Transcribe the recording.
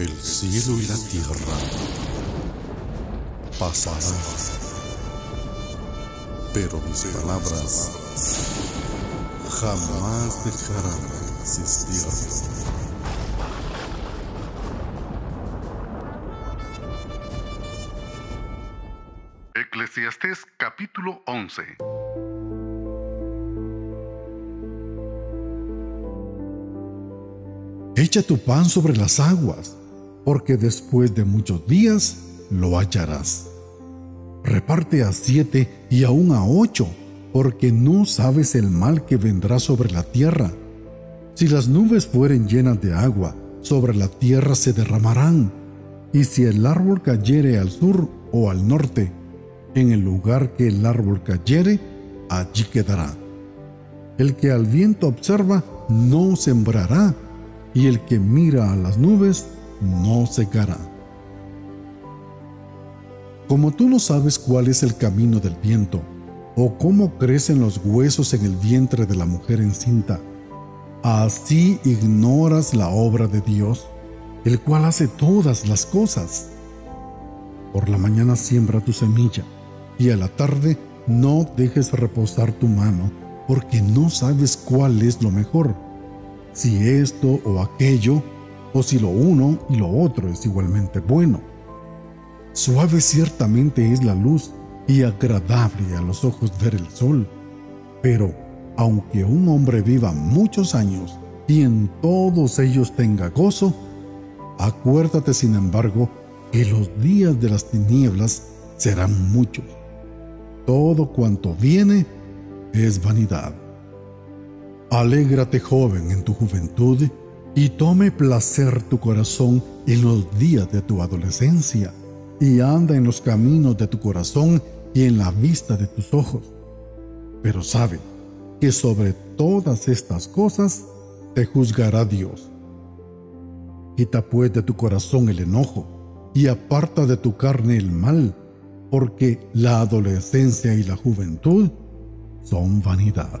El cielo y la tierra pasarán, pero mis palabras jamás dejarán de existir. Eclesiastés capítulo 11 Echa tu pan sobre las aguas, porque después de muchos días lo hallarás. Reparte a siete y aún a ocho, porque no sabes el mal que vendrá sobre la tierra. Si las nubes fueren llenas de agua, sobre la tierra se derramarán. Y si el árbol cayere al sur o al norte, en el lugar que el árbol cayere, allí quedará. El que al viento observa, no sembrará, y el que mira a las nubes, no secará. Como tú no sabes cuál es el camino del viento, o cómo crecen los huesos en el vientre de la mujer encinta, así ignoras la obra de Dios, el cual hace todas las cosas. Por la mañana siembra tu semilla, y a la tarde no dejes reposar tu mano, porque no sabes cuál es lo mejor, si esto o aquello, o si lo uno y lo otro es igualmente bueno. Suave ciertamente es la luz y agradable a los ojos ver el sol, pero aunque un hombre viva muchos años y en todos ellos tenga gozo, acuérdate sin embargo que los días de las tinieblas serán muchos. Todo cuanto viene es vanidad. Alégrate joven en tu juventud y tome placer tu corazón en los días de tu adolescencia, y anda en los caminos de tu corazón y en la vista de tus ojos. Pero sabe que sobre todas estas cosas te juzgará Dios. Quita pues de tu corazón el enojo y aparta de tu carne el mal, porque la adolescencia y la juventud son vanidad.